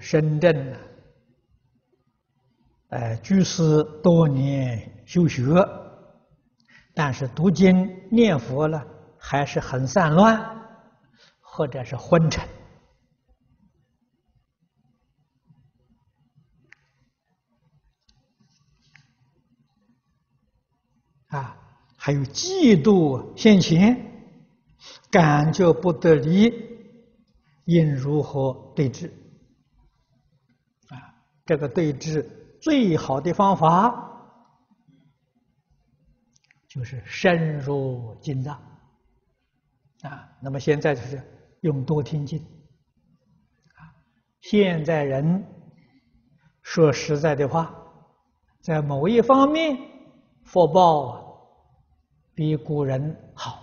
深圳呢，呃，居士多年修学，但是读经念佛呢，还是很散乱，或者是昏沉。啊，还有嫉妒现前，感觉不得离，应如何对治？这个对治最好的方法就是深入经藏。啊，那么现在就是用多听经。啊，现在人说实在的话，在某一方面，福报比古人好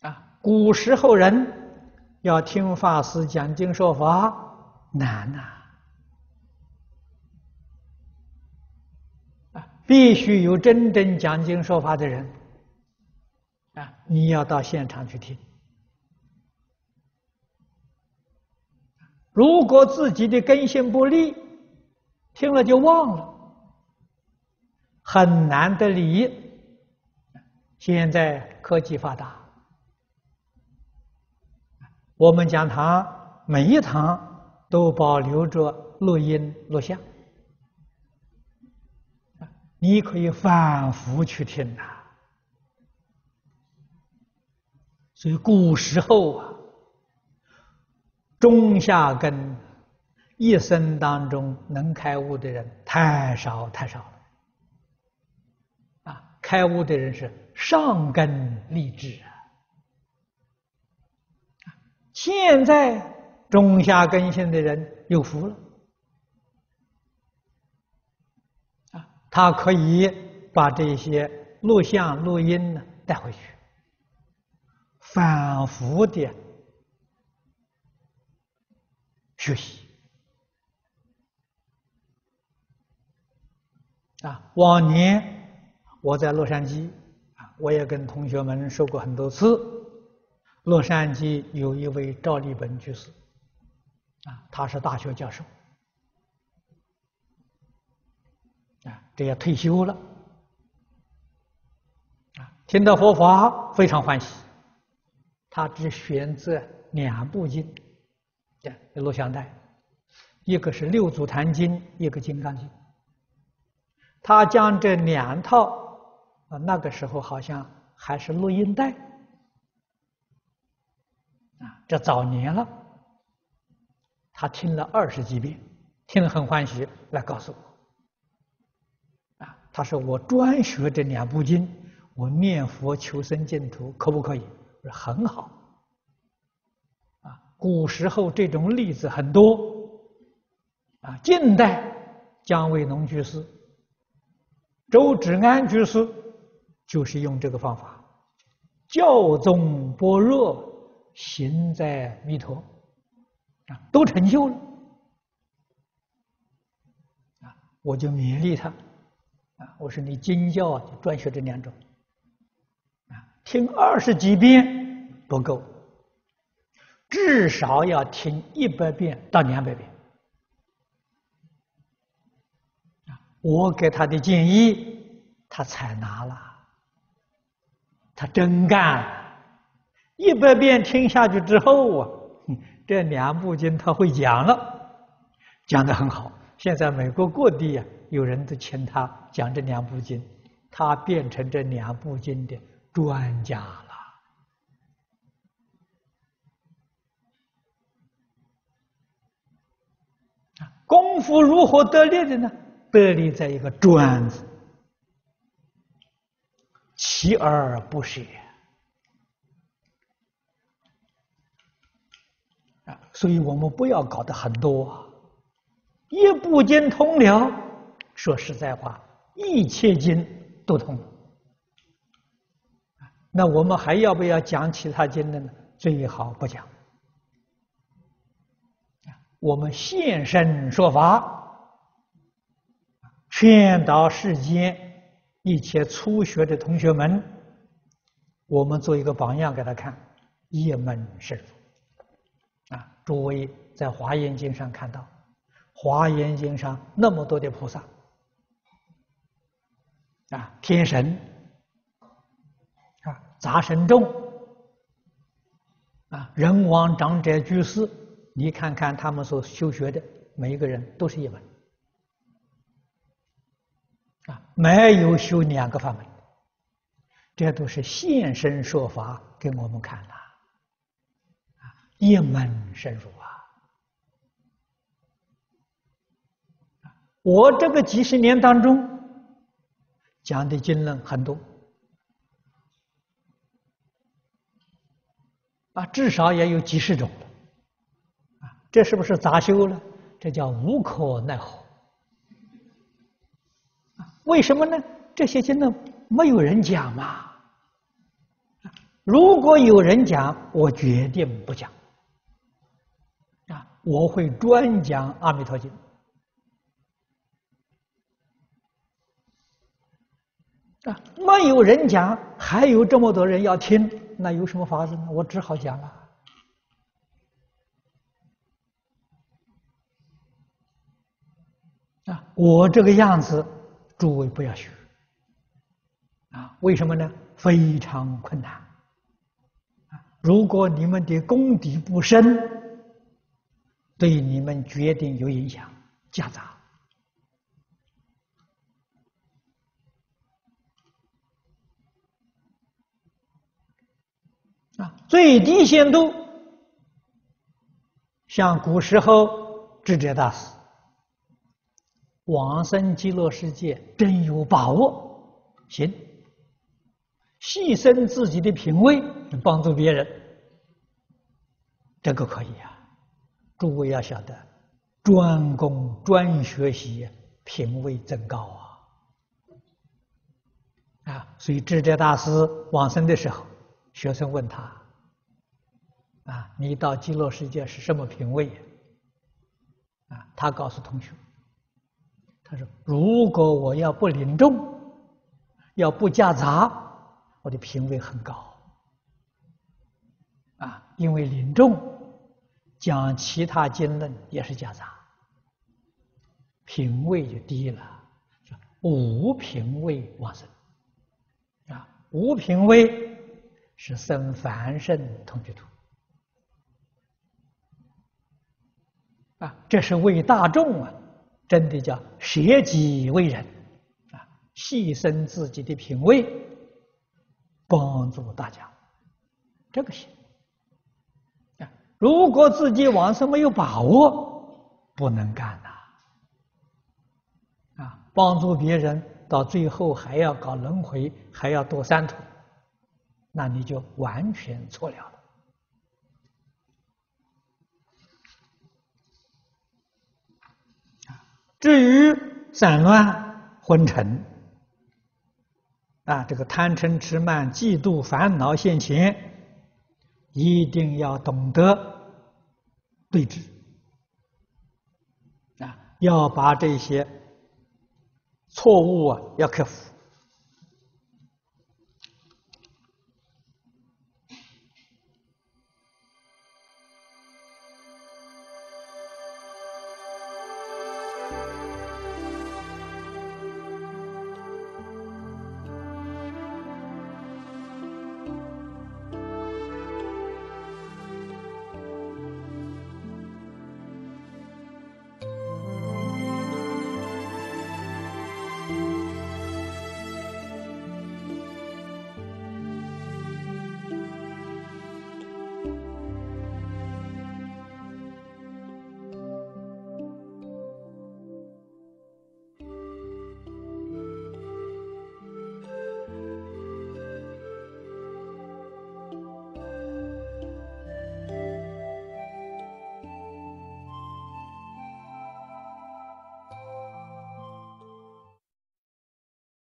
啊！古时候人要听法师讲经说法难呐啊！必须有真正讲经说法的人啊！你要到现场去听。如果自己的根性不利，听了就忘了。很难得理。现在科技发达，我们讲堂每一堂都保留着录音录像，你可以反复去听呐。所以古时候啊，中下根一生当中能开悟的人太少太少了。啊开悟的人是上根利智啊！现在中下根性的人有福了啊，他可以把这些录像、录音呢带回去，反复的学习啊，往年。我在洛杉矶啊，我也跟同学们说过很多次。洛杉矶有一位赵立本居士，啊，他是大学教授，啊，这也退休了，啊，听到佛法非常欢喜，他只选择两部经，对，录像带，一个是《六祖坛经》，一个《金刚经》，他将这两套。啊，那个时候好像还是录音带，啊，这早年了。他听了二十几遍，听了很欢喜，来告诉我，啊，他说我专学这两部经，我念佛求生净土，可不可以？我说很好，啊，古时候这种例子很多，啊，近代姜维农居士、周芷安居士。就是用这个方法，教宗般若，行在弥陀，啊，都成就了，啊，我就勉励他，啊，我说你经教啊，就专学这两种，啊，听二十几遍不够，至少要听一百遍到两百遍，啊，我给他的建议，他采纳了。他真干了，一百遍听下去之后啊，这两部经他会讲了，讲得很好。现在美国各地啊，有人都请他讲这两部经，他变成这两部经的专家了。功夫如何得力的呢？得力在一个“专”字。锲而不舍啊！所以我们不要搞得很多，一部经通了，说实在话，一切经都通。那我们还要不要讲其他经的呢？最好不讲。我们现身说法，劝导世间。一切初学的同学们，我们做一个榜样给他看，一门深入，诸位在《华严经》上看到，《华严经》上那么多的菩萨，啊，天神，啊，杂神众，啊，人王长者居士，你看看他们所修学的，每一个人都是一门，啊，没有修两个法门，这都是现身说法给我们看的。一门深入啊！我这个几十年当中讲的经论很多啊，至少也有几十种啊。这是不是杂修了？这叫无可奈何。为什么呢？这些经论没有人讲嘛。如果有人讲，我决定不讲。我会专讲《阿弥陀经》啊，没有人讲，还有这么多人要听，那有什么法子呢？我只好讲了啊！我这个样子，诸位不要学啊！为什么呢？非常困难！如果你们的功底不深，对你们决定有影响，夹杂啊，最低限度，像古时候智者大师，往生极乐世界真有把握，行，牺牲自己的品位帮助别人，这个可以啊。诸位要晓得，专攻专学习，品位增高啊！啊，所以智者大师往生的时候，学生问他：啊，你到极乐世界是什么品位？啊，他告诉同学：他说，如果我要不领众，要不夹杂，我的品位很高。啊，因为领众。讲其他经论也是夹杂，品位就低了，无品位往生啊！无品位是生凡圣同居土啊！这是为大众啊，真的叫舍己为人啊，牺牲自己的品位，帮助大家，这个行。如果自己往生没有把握，不能干呐！啊，帮助别人到最后还要搞轮回，还要堕三途，那你就完全错了了。至于散乱昏沉，啊，这个贪嗔痴慢嫉妒烦恼现前。一定要懂得对峙啊！要把这些错误啊要克服。